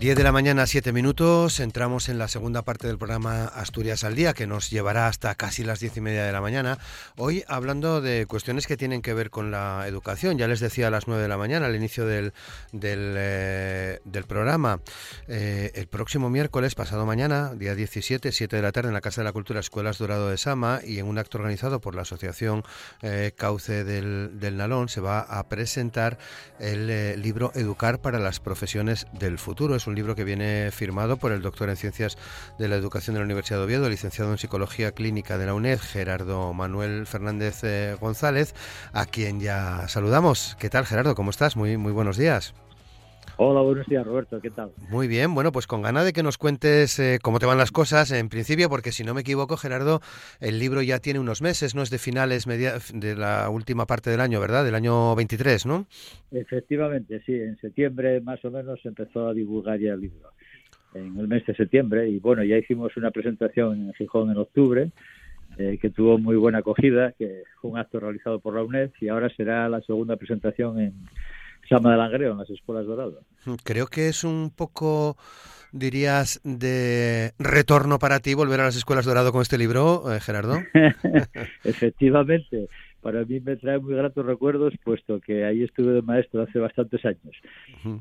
10 de la mañana, 7 minutos. Entramos en la segunda parte del programa Asturias al Día, que nos llevará hasta casi las diez y media de la mañana. Hoy hablando de cuestiones que tienen que ver con la educación. Ya les decía a las 9 de la mañana, al inicio del, del, eh, programa. Eh, el próximo miércoles, pasado mañana, día 17, 7 de la tarde, en la Casa de la Cultura Escuelas Dorado de Sama y en un acto organizado por la Asociación eh, Cauce del, del, Nalón, se va a presentar el libro Educar para las Profesiones del Futuro. Es un libro que viene firmado por el doctor en Ciencias de la Educación de la Universidad de Oviedo, licenciado en Psicología Clínica de la UNED, Gerardo Manuel Fernández eh, González, a quien ya saludamos. ¿Qué tal, Gerardo? ¿Cómo estás? Muy, muy buenos días. Hola, buenos días, Roberto. ¿Qué tal? Muy bien. Bueno, pues con ganas de que nos cuentes eh, cómo te van las cosas, en principio, porque si no me equivoco, Gerardo, el libro ya tiene unos meses, ¿no? Es de finales media, de la última parte del año, ¿verdad? Del año 23, ¿no? Efectivamente, sí. En septiembre más o menos se empezó a divulgar ya el libro. En el mes de septiembre. Y bueno, ya hicimos una presentación en Gijón en octubre. Eh, que tuvo muy buena acogida, que fue un acto realizado por la UNED y ahora será la segunda presentación en, Sama de Langreo, en las escuelas doradas. Creo que es un poco, dirías, de retorno para ti volver a las escuelas dorado con este libro, eh, Gerardo. Efectivamente, para mí me trae muy gratos recuerdos, puesto que ahí estuve de maestro hace bastantes años.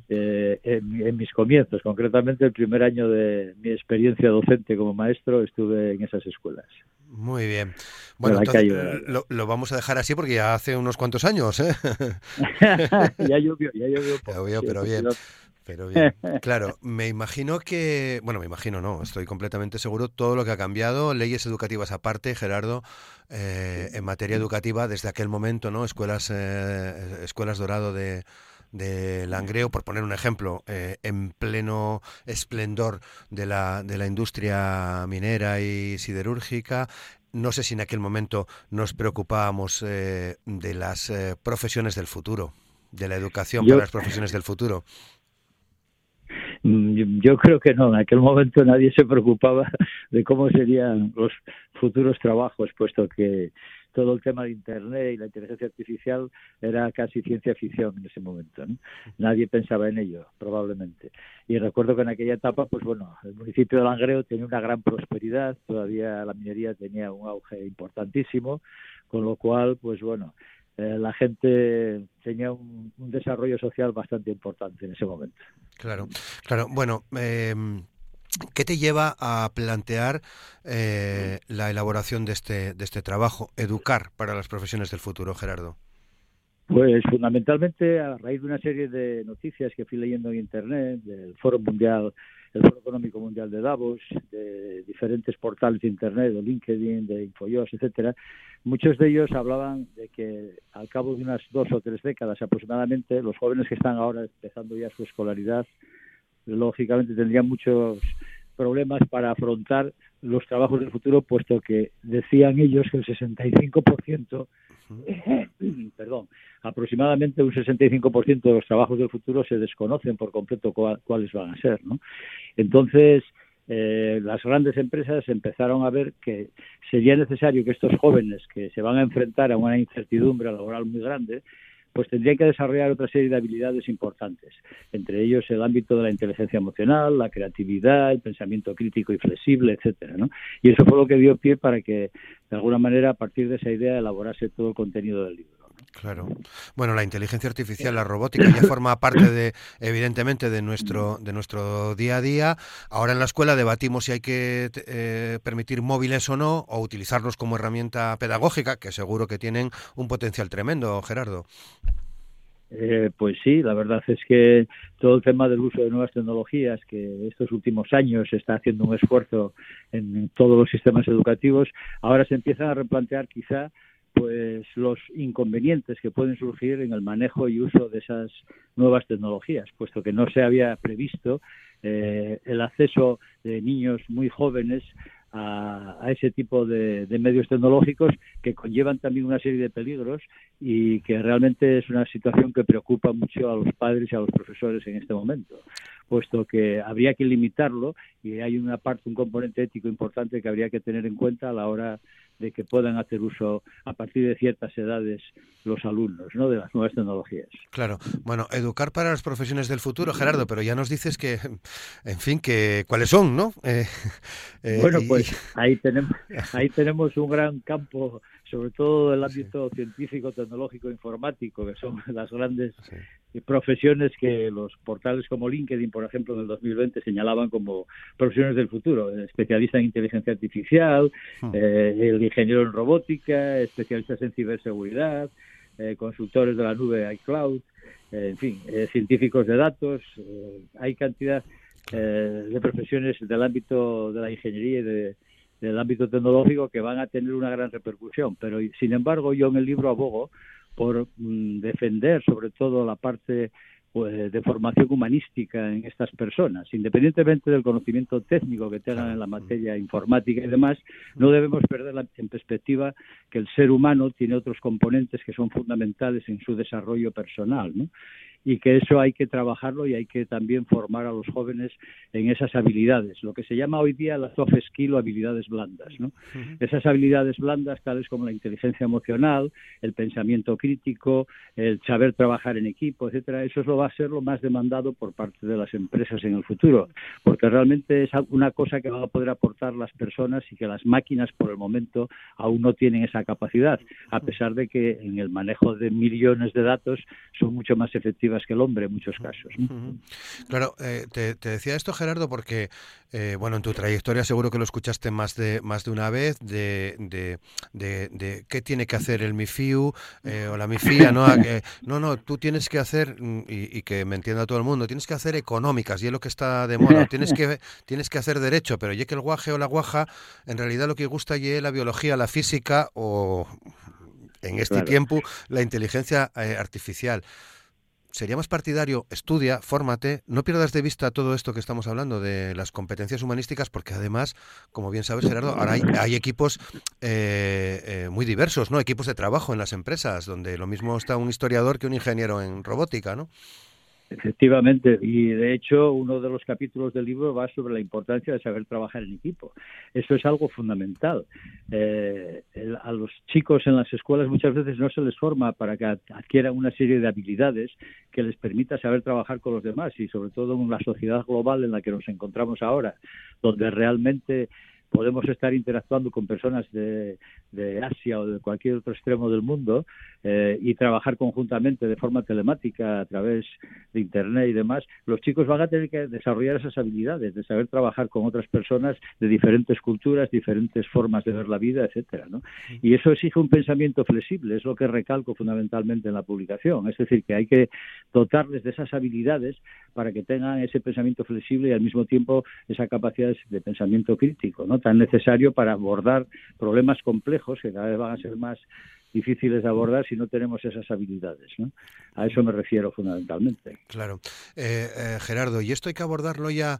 Eh, en, mis comienzos, concretamente el primer año de mi experiencia docente como maestro, estuve en esas escuelas. Muy bien. Bueno, entonces, lo, lo, vamos a dejar así porque ya hace unos cuantos años. ¿eh? ya llovió, ya llovió. llovió pero bien. Pero bien, claro, me imagino que, bueno, me imagino no, estoy completamente seguro, todo lo que ha cambiado, leyes educativas aparte, Gerardo, eh, en materia educativa, desde aquel momento, ¿no? Escuelas, eh, escuelas Dorado de, de Langreo, por poner un ejemplo, eh, en pleno esplendor de la, de la industria minera y siderúrgica, no sé si en aquel momento nos preocupábamos de las profesiones del futuro, de la educación para las profesiones del futuro. Mm, yo creo que no, en aquel momento nadie se preocupaba de cómo serían los futuros trabajos, puesto que todo el tema de Internet y la inteligencia artificial era casi ciencia ficción en ese momento. Nadie pensaba en ello, probablemente. Y recuerdo que en aquella etapa, pues bueno, el municipio de Langreo tenía una gran prosperidad, todavía la minería tenía un auge importantísimo, con lo cual, pues bueno, eh, la gente tenía un, desarrollo social bastante importante en ese momento. Claro, claro. Bueno, em, ¿qué te lleva a plantear eh, la elaboración de este, de este trabajo, educar para las profesiones del futuro, Gerardo? Pues fundamentalmente a raíz de una serie de noticias que fui leyendo en Internet, del Foro Mundial el Foro Económico Mundial de Davos, de diferentes portales de Internet, de LinkedIn, de Infojobs, etcétera, muchos de ellos hablaban de que al cabo de unas dos o tres décadas aproximadamente, los jóvenes que están ahora empezando ya su escolaridad, lógicamente tendrían muchos problemas para afrontar los trabajos del futuro, puesto que decían ellos que el 65%, perdón, aproximadamente un 65% de los trabajos del futuro se desconocen por completo cuáles van a ser, ¿no? Entonces, eh, las grandes empresas empezaron a ver que sería necesario que estos jóvenes que se van a enfrentar a una incertidumbre laboral muy grande pues tendrían que desarrollar otra serie de habilidades importantes, entre ellos el ámbito de la inteligencia emocional, la creatividad, el pensamiento crítico y flexible, etcétera. Y eso fue lo que dio pie para que, de alguna manera, a partir de esa idea, elaborase todo el contenido del libro. Claro. Bueno, la inteligencia artificial, la robótica ya forma parte de, evidentemente, de nuestro, de nuestro día a día. Ahora en la escuela debatimos si hay que eh, permitir móviles o no, o utilizarlos como herramienta pedagógica, que seguro que tienen un potencial tremendo, Gerardo. Eh, pues sí, la verdad es que todo el tema del uso de nuevas tecnologías, que estos últimos años está haciendo un esfuerzo en todos los sistemas educativos, ahora se empiezan a replantear quizá pues los inconvenientes que pueden surgir en el manejo y uso de esas nuevas tecnologías, puesto que no se había previsto eh, el acceso de niños muy jóvenes a, ese tipo de, medios tecnológicos que conllevan también una serie de peligros y que realmente es una situación que preocupa mucho a los padres y a los profesores en este momento, puesto que habría que limitarlo y hay una parte, un componente ético importante que habría que tener en cuenta a la hora de que puedan hacer uso a partir de ciertas edades los alumnos ¿no? de las nuevas tecnologías. Claro, bueno, educar para las profesiones del futuro, Gerardo, pero ya nos dices que, en fin, que cuáles son, ¿no? Eh, eh, bueno, pues ahí tenemos, ahí tenemos un gran campo sobre todo el ámbito científico, tecnológico, informático, que son las grandes profesiones que los portales como LinkedIn, por ejemplo, en el 2020 señalaban como profesiones del futuro. Especialista en inteligencia artificial, hmm. eh, el ingeniero en robótica, especialistas en ciberseguridad, eh, consultores de la nube iCloud, eh, en fin, científicos de datos. hay cantidad de profesiones del ámbito de la ingeniería y de del ámbito tecnológico que van a tener una gran repercusión. Pero, sin embargo, yo en el libro abogo por mm, defender sobre todo la parte pues, de formación humanística en estas personas, independientemente del conocimiento técnico que tengan en la materia informática y demás, no debemos perder en perspectiva que el ser humano tiene otros componentes que son fundamentales en su desarrollo personal, ¿no? Y que eso hay que trabajarlo y hay que también formar a los jóvenes en esas habilidades, lo que se llama hoy día las soft skills o habilidades blandas. ¿no? Esas habilidades blandas, tales como la inteligencia emocional, el pensamiento crítico, el saber trabajar en equipo, etcétera, eso lo va a ser lo más demandado por parte de las empresas en el futuro, porque realmente es una cosa que van a poder aportar las personas y que las máquinas por el momento aún no tienen esa capacidad, a pesar de que en el manejo de millones de datos son mucho más que el hombre en muchos casos. Claro, eh, te, decía esto Gerardo porque, eh, bueno, en tu trayectoria seguro que lo escuchaste más de más de una vez de, de, qué tiene que hacer el MIFIU eh, o la MIFIA, ¿no? no, no, tú tienes que hacer, mm, y, que me entienda todo el mundo, tienes que hacer económicas y es lo que está de moda, tienes que, tienes que hacer derecho, pero ya que el guaje o la guaja, en realidad lo que gusta es la biología, la física o en este tiempo la inteligencia artificial sería más partidario, estudia, fórmate, no pierdas de vista todo esto que estamos hablando de las competencias humanísticas, porque además, como bien sabes, Gerardo, ahora hay, equipos eh, eh, muy diversos, ¿no? Equipos de trabajo en las empresas, donde lo mismo está un historiador que un ingeniero en robótica, ¿no? Efectivamente, y de hecho uno de los capítulos del libro va sobre la importancia de saber trabajar en equipo. Eso es algo fundamental. Eh, a los chicos en las escuelas muchas veces no se les forma para que adquieran una serie de habilidades que les permita saber trabajar con los demás y sobre todo en la sociedad global en la que nos encontramos ahora, donde realmente podemos estar interactuando con personas de, Asia o de cualquier otro extremo del mundo eh, y trabajar conjuntamente de forma telemática a través de Internet y demás, los chicos van a tener que desarrollar esas habilidades de saber trabajar con otras personas de diferentes culturas, diferentes formas de ver la vida, etcétera, ¿no? Y eso exige un pensamiento flexible, es lo que recalco fundamentalmente en la publicación, es decir, que hay que dotarles de esas habilidades para que tengan ese pensamiento flexible y al mismo tiempo esa capacidad de pensamiento crítico, ¿no? Tan necesario para abordar problemas complejos que cada vez van a ser más difíciles de abordar si no tenemos esas habilidades. ¿no? A eso me refiero fundamentalmente. Claro. Eh, eh, Gerardo, y esto hay que abordarlo ya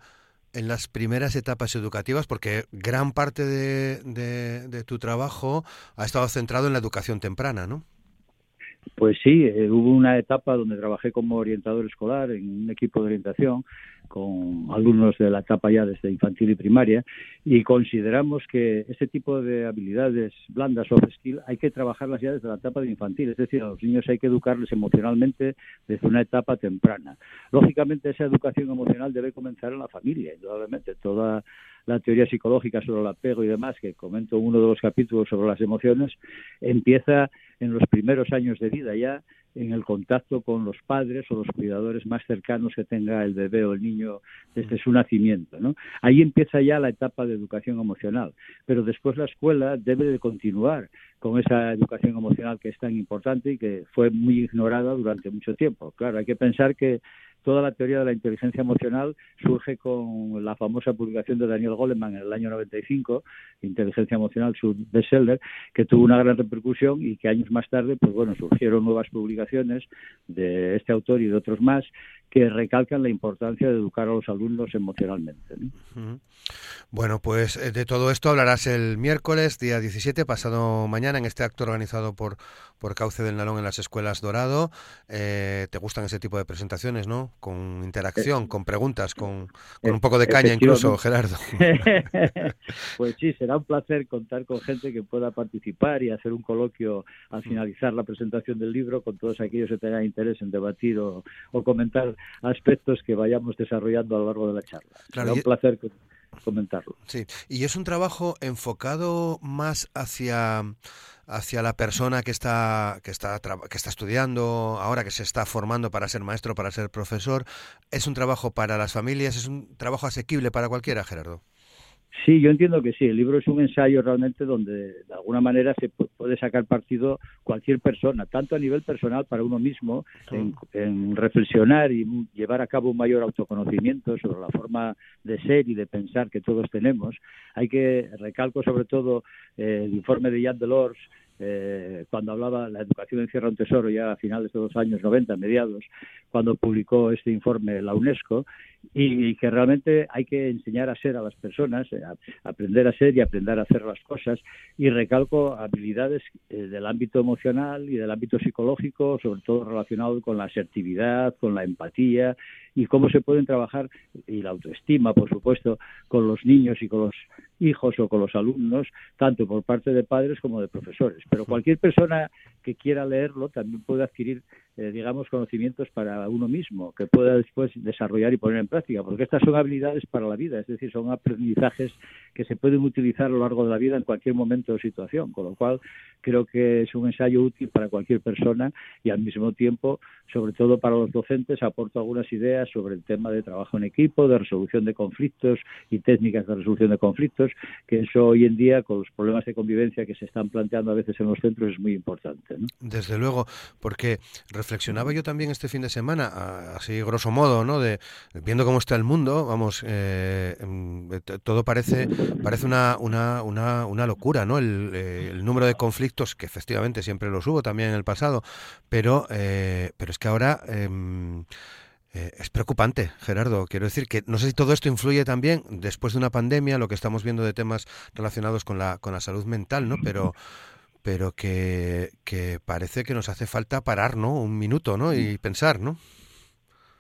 en las primeras etapas educativas porque gran parte de, de tu trabajo ha estado centrado en la educación temprana, ¿no? Pues sí, eh, hubo una etapa donde trabajé como orientador escolar en un equipo de orientación con alumnos de la etapa ya desde infantil y primaria y consideramos que ese tipo de habilidades blandas o skill hay que trabajarlas ya desde la etapa de infantil, es decir, a los niños hay que educarles emocionalmente desde una etapa temprana. Lógicamente esa educación emocional debe comenzar en la familia, indudablemente. Toda la teoría psicológica sobre el apego y demás, que comento en uno de los capítulos sobre las emociones, empieza en los primeros años de vida ya en el contacto con los padres o los cuidadores más cercanos que tenga el bebé o el niño desde su nacimiento. ¿no? Ahí empieza ya la etapa de educación emocional, pero después la escuela debe de continuar con esa educación emocional que es tan importante y que fue muy ignorada durante mucho tiempo. Claro, hay que pensar que toda la teoría de la inteligencia emocional surge con la famosa publicación de Daniel Goleman en el año 95, Inteligencia Emocional, su bestseller, que tuvo una gran repercusión y que años más tarde, pues bueno, surgieron nuevas publicaciones de este autor y de otros más que recalcan la importancia de educar a los alumnos emocionalmente. Bueno, pues eh, de todo esto hablarás el miércoles, día 17, pasado mañana, en este acto organizado por, por Cauce del Nalón en las Escuelas Dorado. Eh, ¿Te gustan ese tipo de presentaciones, no? Con interacción, con preguntas, con, con un poco de caña incluso, Gerardo. pues sí, será un placer contar con gente que pueda participar y hacer un coloquio al finalizar la presentación del libro con todos aquellos que tengan interés en debatir o, comentar aspectos que vayamos desarrollando a lo largo de la charla. será un placer comentarlo. Sí, y es un trabajo enfocado más hacia hacia la persona que está que está que está estudiando ahora que se está formando para ser maestro para ser profesor es un trabajo para las familias es un trabajo asequible para cualquiera Gerardo Sí, yo entiendo que sí. El libro es un ensayo realmente donde de alguna manera se puede sacar partido cualquier persona, tanto a nivel personal para uno mismo, en, reflexionar y llevar a cabo un mayor autoconocimiento sobre la forma de ser y de pensar que todos tenemos. Hay que recalco sobre todo eh, el informe de Jan Delors eh, cuando hablaba la educación encierra un tesoro ya a finales de los años 90, mediados, cuando publicó este informe la UNESCO, y, que realmente hay que enseñar a ser a las personas, eh, aprender a ser y aprender a hacer las cosas. Y recalco habilidades eh, del ámbito emocional y del ámbito psicológico, sobre todo relacionado con la asertividad, con la empatía y cómo se pueden trabajar, y la autoestima, por supuesto, con los niños y con los hijos o con los alumnos, tanto por parte de padres como de profesores. Pero cualquier persona que quiera leerlo también puede adquirir eh, digamos, conocimientos para uno mismo, que pueda después desarrollar y poner en práctica, porque estas son habilidades para la vida, es decir, son aprendizajes que se pueden utilizar a lo largo de la vida en cualquier momento o situación, con lo cual creo que es un ensayo útil para cualquier persona y al mismo tiempo, sobre todo para los docentes, aporto algunas ideas sobre el tema de trabajo en equipo, de resolución de conflictos y técnicas de resolución de conflictos, que eso hoy en día, con los problemas de convivencia que se están planteando a veces en los centros, es muy importante. Desde luego, porque reflexionaba yo también este fin de semana, así grosso modo, ¿no? De viendo cómo está el mundo, vamos, eh, em, todo parece parece una, una, una, una locura, ¿no? El, eh, el, número de conflictos que efectivamente siempre los hubo también en el pasado, pero eh, pero es que ahora em, es preocupante, Gerardo. Quiero decir que no sé si todo esto influye también después de una pandemia, lo que estamos viendo de temas relacionados con la, con la salud mental, ¿no? Pero, pero que, que parece que nos hace falta parar, ¿no? Un minuto, ¿no? Y pensar, ¿no?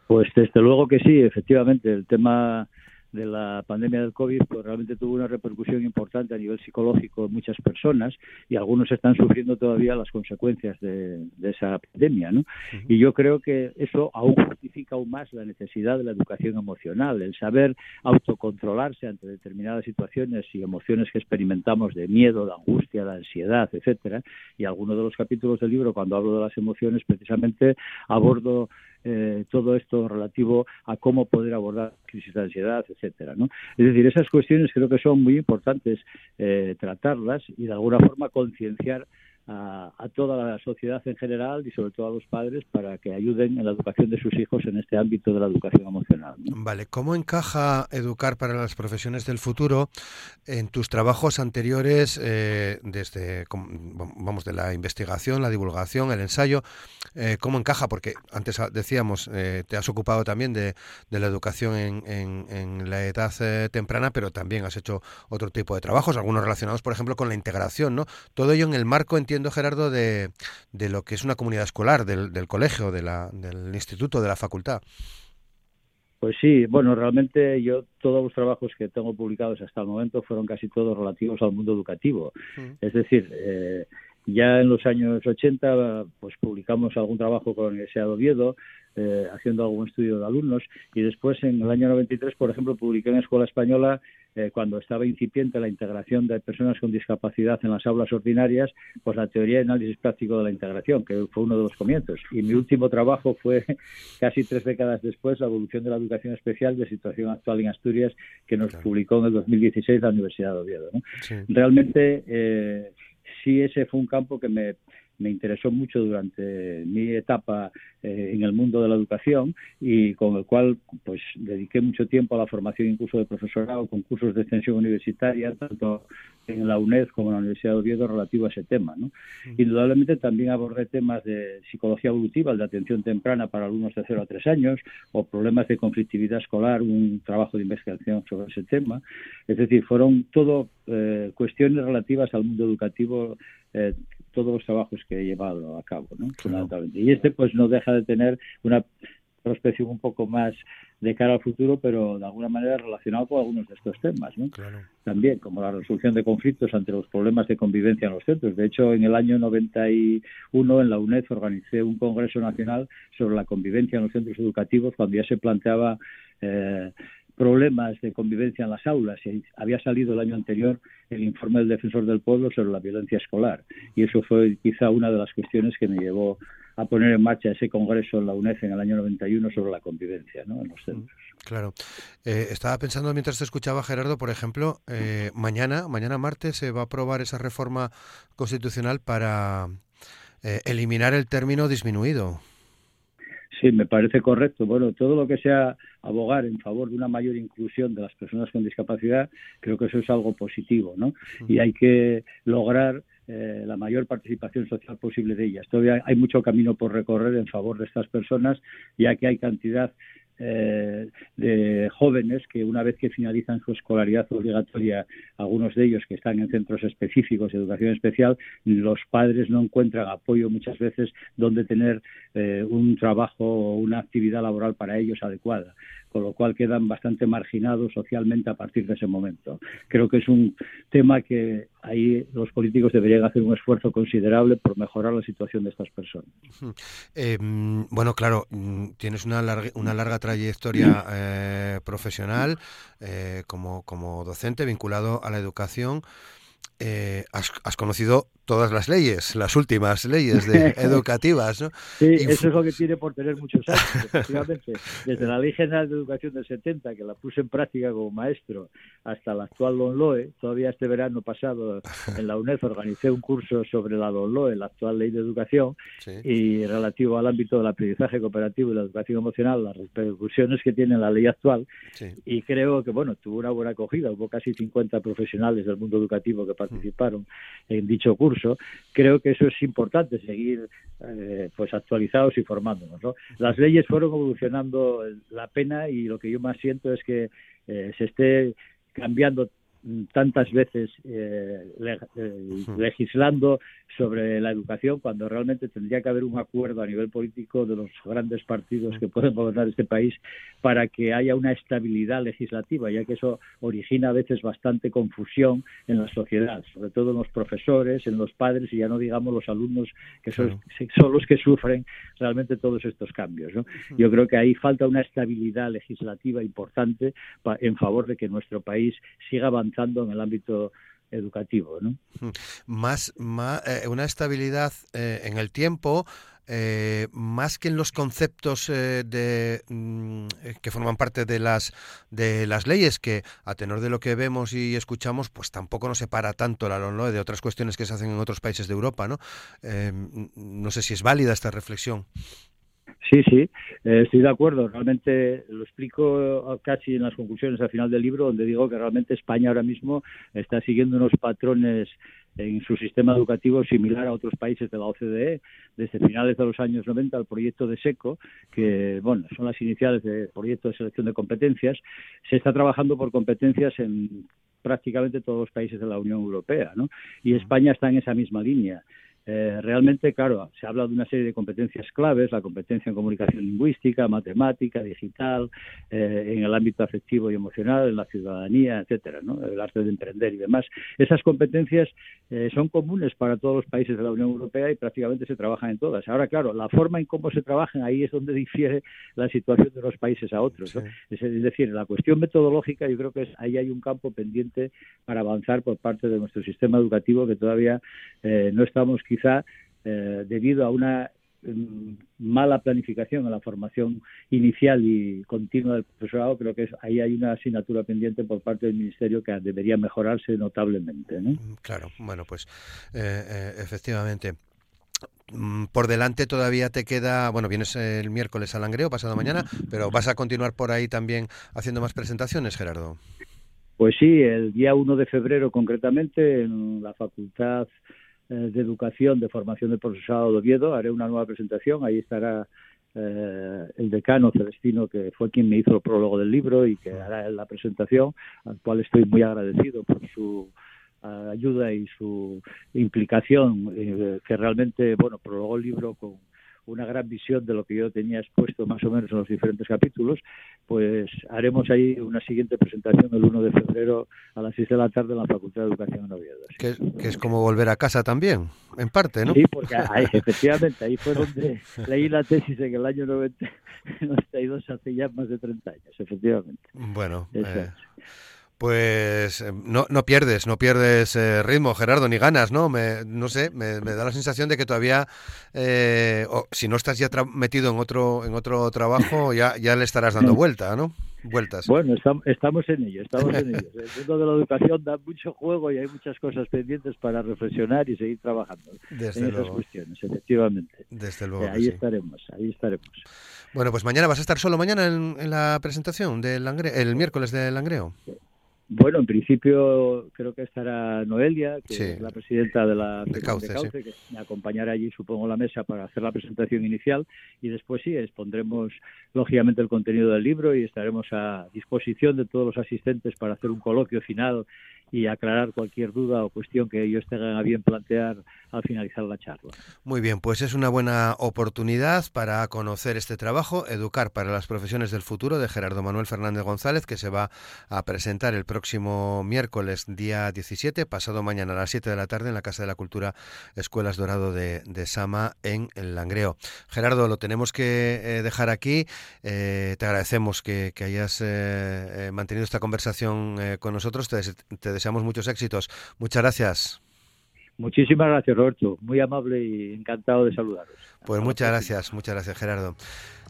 Pues desde luego que sí, efectivamente. El tema de la pandemia del COVID pues realmente tuvo una repercusión importante a nivel psicológico en muchas personas y algunos están sufriendo todavía las consecuencias de, esa pandemia. ¿no? Y yo creo que eso aún justifica aún más la necesidad de la educación emocional, el saber autocontrolarse ante determinadas situaciones y emociones que experimentamos de miedo, de angustia, de ansiedad, etcétera. Y algunos de los capítulos del libro, cuando hablo de las emociones, precisamente abordo eh, todo esto relativo a cómo poder abordar crisis de ansiedad, etcétera, ¿no? Es decir, esas cuestiones creo que son muy importantes eh, tratarlas y de alguna forma concienciar a, toda la sociedad en general y sobre todo a los padres para que ayuden en la educación de sus hijos en este ámbito de la educación emocional. Vale, ¿cómo encaja educar para las profesiones del futuro en tus trabajos anteriores eh, desde, vamos, de la investigación, la divulgación, el ensayo? Eh, ¿Cómo encaja? Porque antes decíamos, eh, te has ocupado también de, la educación en, la edad temprana, pero también has hecho otro tipo de trabajos, algunos relacionados, por ejemplo, con la integración, ¿no? Todo ello en el marco, entiendo, Gerardo, de, de lo que es una comunidad escolar, del, del colegio, de la, del instituto, de la facultad. Pues sí, bueno, realmente yo todos los trabajos que tengo publicados hasta el momento fueron casi todos relativos al mundo educativo. Mm. Es decir, eh, ya en los años 80 pues publicamos algún trabajo con el Universidad de Oviedo, eh, haciendo algún estudio de alumnos y después en el año 93, por ejemplo, publiqué en Escuela Española eh, cuando estaba incipiente la integración de personas con discapacidad en las aulas ordinarias, pues la teoría de análisis práctico de la integración, que fue uno de los comienzos. Y mi último trabajo fue casi tres décadas después, la evolución de la educación especial de situación actual en Asturias, que nos publicó en el 2016 la Universidad de Oviedo. Realmente, eh, sí ese fue un campo que me me interesó mucho durante mi etapa eh, en el mundo de la educación y con el cual pues dediqué mucho tiempo a la formación incluso de profesorado con cursos de extensión universitaria tanto en la UNED como en la Universidad de Oviedo relativo a ese tema. ¿no? Indudablemente también abordé temas de psicología evolutiva, de atención temprana para alumnos de 0 a 3 años o problemas de conflictividad escolar, un trabajo de investigación sobre ese tema. Es decir, fueron todo eh, cuestiones relativas al mundo educativo eh, todos los trabajos que he llevado a cabo, ¿no? Fundamentalmente. Y este pues no deja de tener una prospección un poco más de cara al futuro, pero de alguna manera relacionado con algunos de estos temas, ¿no? También, como la resolución de conflictos ante los problemas de convivencia en los centros. De hecho, en el año 91 en la UNED organicé un congreso nacional sobre la convivencia en los centros educativos cuando ya se planteaba eh, problemas de convivencia en las aulas. Había salido el año anterior el informe del defensor del pueblo sobre la violencia escolar. Y eso fue quizá una de las cuestiones que me llevó a poner en marcha ese congreso en la UNED en el año 91 sobre la convivencia ¿no? en los centros. Mm, claro. Eh, estaba pensando mientras te escuchaba, Gerardo, por ejemplo, eh, mañana, mañana martes, se va a aprobar esa reforma constitucional para eh, eliminar el término disminuido. Sí, me parece correcto. Bueno, todo lo que sea abogar en favor de una mayor inclusión de las personas con discapacidad, creo que eso es algo positivo, ¿no? Y hay que lograr eh, la mayor participación social posible de ellas. Todavía hay mucho camino por recorrer en favor de estas personas, ya que hay cantidad eh, de jóvenes que una vez que finalizan su escolaridad obligatoria, algunos de ellos que están en centros específicos de educación especial, los padres no encuentran apoyo muchas veces donde tener eh, un trabajo o una actividad laboral para ellos adecuada con lo cual quedan bastante marginados socialmente a partir de ese momento. Creo que es un tema que ahí los políticos deberían hacer un esfuerzo considerable por mejorar la situación de estas personas. Em, bueno, claro, mm, tienes una larga, una larga trayectoria eh, profesional eh, como, como docente vinculado a la educación. Eh, has, conocido todas las leyes, las últimas leyes educativas, ¿no? Sí, eso es lo que tiene por tener muchos años, efectivamente. Desde la Ley General de Educación del 70, que la puse en práctica como maestro, hasta la actual LONLOE, todavía este verano pasado en la UNED organicé un curso sobre la LONLOE, la actual Ley de Educación, y relativo al ámbito del aprendizaje cooperativo y la educación emocional, las repercusiones que tiene la ley actual, y creo que, bueno, tuvo una buena acogida, hubo casi 50 profesionales del mundo educativo que participaron en dicho curso, creo que eso es importante, seguir eh, pues actualizados y formándonos. Las leyes fueron evolucionando la pena y lo que yo más siento es que eh, se esté cambiando tantas veces eh, eh, legislando sobre la educación cuando realmente tendría que haber un acuerdo a nivel político de los grandes partidos que pueden gobernar este país para que haya una estabilidad legislativa, ya que eso origina a veces bastante confusión en la sociedad, sobre todo en los profesores, en los padres y ya no digamos los alumnos que son, son los que sufren realmente todos estos cambios. Yo creo que ahí falta una estabilidad legislativa importante en favor de que nuestro país siga avanzando en el ámbito educativo. Más, eh, una estabilidad eh, en el tiempo, eh, más que en los conceptos mm, que forman parte de las de las leyes que a tenor de lo que vemos y escuchamos pues tampoco nos separa tanto la LONLOE de otras cuestiones que se hacen en otros países de Europa no no sé si es válida esta reflexión Sí, sí, eh, estoy de acuerdo. Realmente lo explico casi en las conclusiones al final del libro, donde digo que realmente España ahora mismo está siguiendo unos patrones en su sistema educativo similar a otros países de la OCDE, desde finales de los años 90 el proyecto de SECO, que bueno, son las iniciales del proyecto de selección de competencias, se está trabajando por competencias en prácticamente todos los países de la Unión Europea, ¿no? Y España está en esa misma línea. Eh, realmente, claro, se habla de una serie de competencias claves, la competencia en comunicación lingüística, matemática, digital, eh, en el ámbito afectivo y emocional, en la ciudadanía, etcétera, ¿no? el arte de emprender y demás. Esas competencias eh, son comunes para todos los países de la Unión Europea y prácticamente se trabajan en todas. Ahora, claro, la forma en cómo se trabajan ahí es donde difiere la situación de los países a otros. Es, decir, la cuestión metodológica, yo creo que es, ahí hay un campo pendiente para avanzar por parte de nuestro sistema educativo que todavía no estamos quizás quizá eh, debido a una mm, mala planificación en la formación inicial y continua del profesorado, creo que ahí hay una asignatura pendiente por parte del Ministerio que debería mejorarse notablemente. Mm, claro, bueno, pues eh, eh, efectivamente. mm, por delante todavía te queda, bueno, vienes el miércoles al Langreo, pasado mañana, pero vas a continuar por ahí también haciendo más presentaciones, Gerardo. Pues sí, el día 1 de febrero concretamente en la Facultad de Educación de Formación del Profesorado de Oviedo. Haré una nueva presentación, ahí estará eh, el decano Celestino, que fue quien me hizo el prólogo del libro y que hará la presentación, al cual estoy muy agradecido por su eh, ayuda y su implicación, eh, que realmente, bueno, prologó el libro con una gran visión de lo que yo tenía expuesto más o menos en los diferentes capítulos, pues haremos ahí una siguiente presentación el 1 de febrero a las 6 de la tarde en la Facultad de Educación en Oviedo. Que, es como volver a casa también, en parte, ¿no? Sí, porque ahí, efectivamente ahí fue donde leí la tesis en el año 92, hace ya más de 30 años, efectivamente. Bueno, pues eh, no, no pierdes, no pierdes eh, ritmo, Gerardo, ni ganas, ¿no? Me, no sé, me, da la sensación de que todavía, eh, si no estás ya metido en otro en otro trabajo, ya, ya le estarás dando vuelta, ¿no? Vueltas. Bueno, estamos en ello, estamos en ello. El mundo de la educación da mucho juego y hay muchas cosas pendientes para reflexionar y seguir trabajando en esas cuestiones, efectivamente. Desde luego. ahí estaremos, ahí estaremos. Bueno, pues mañana vas a estar solo mañana en, la presentación del el miércoles del Langreo. Bueno, en principio creo que estará Noelia, que es la presidenta de la de Cauce, que me acompañará allí, supongo, la mesa para hacer la presentación inicial. Y después sí, expondremos lógicamente el contenido del libro y estaremos a disposición de todos los asistentes para hacer un coloquio final y aclarar cualquier duda o cuestión que ellos tengan a bien plantear al finalizar la charla. Muy bien, pues es una buena oportunidad para conocer este trabajo, Educar para las Profesiones del Futuro de Gerardo Manuel Fernández González, que se va a presentar el próximo miércoles, día 17, pasado mañana a las 7 de la tarde en la Casa de la Cultura Escuelas Dorado de, Sama en el Langreo. Gerardo, lo tenemos que eh, dejar aquí. Eh, te agradecemos que, hayas eh, mantenido esta conversación con nosotros. Te, te deseamos muchos éxitos. Muchas gracias. Muchísimas gracias, Roberto. Muy amable y encantado de saludaros. Pues muchas gracias, muchas gracias, Gerardo.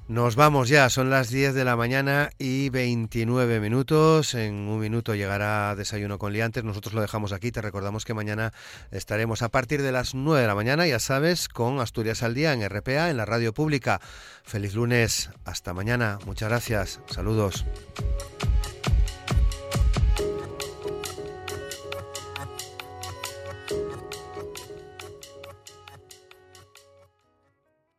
Nos vamos ya, son las 10 de la mañana y 29 minutos. En un minuto llegará Desayuno con Liantes. Nosotros lo dejamos aquí. Te recordamos que mañana estaremos a partir de las 9 de la mañana, ya sabes, con Asturias al Día en RPA, en la radio pública. Feliz lunes. Hasta mañana. Muchas gracias. Saludos.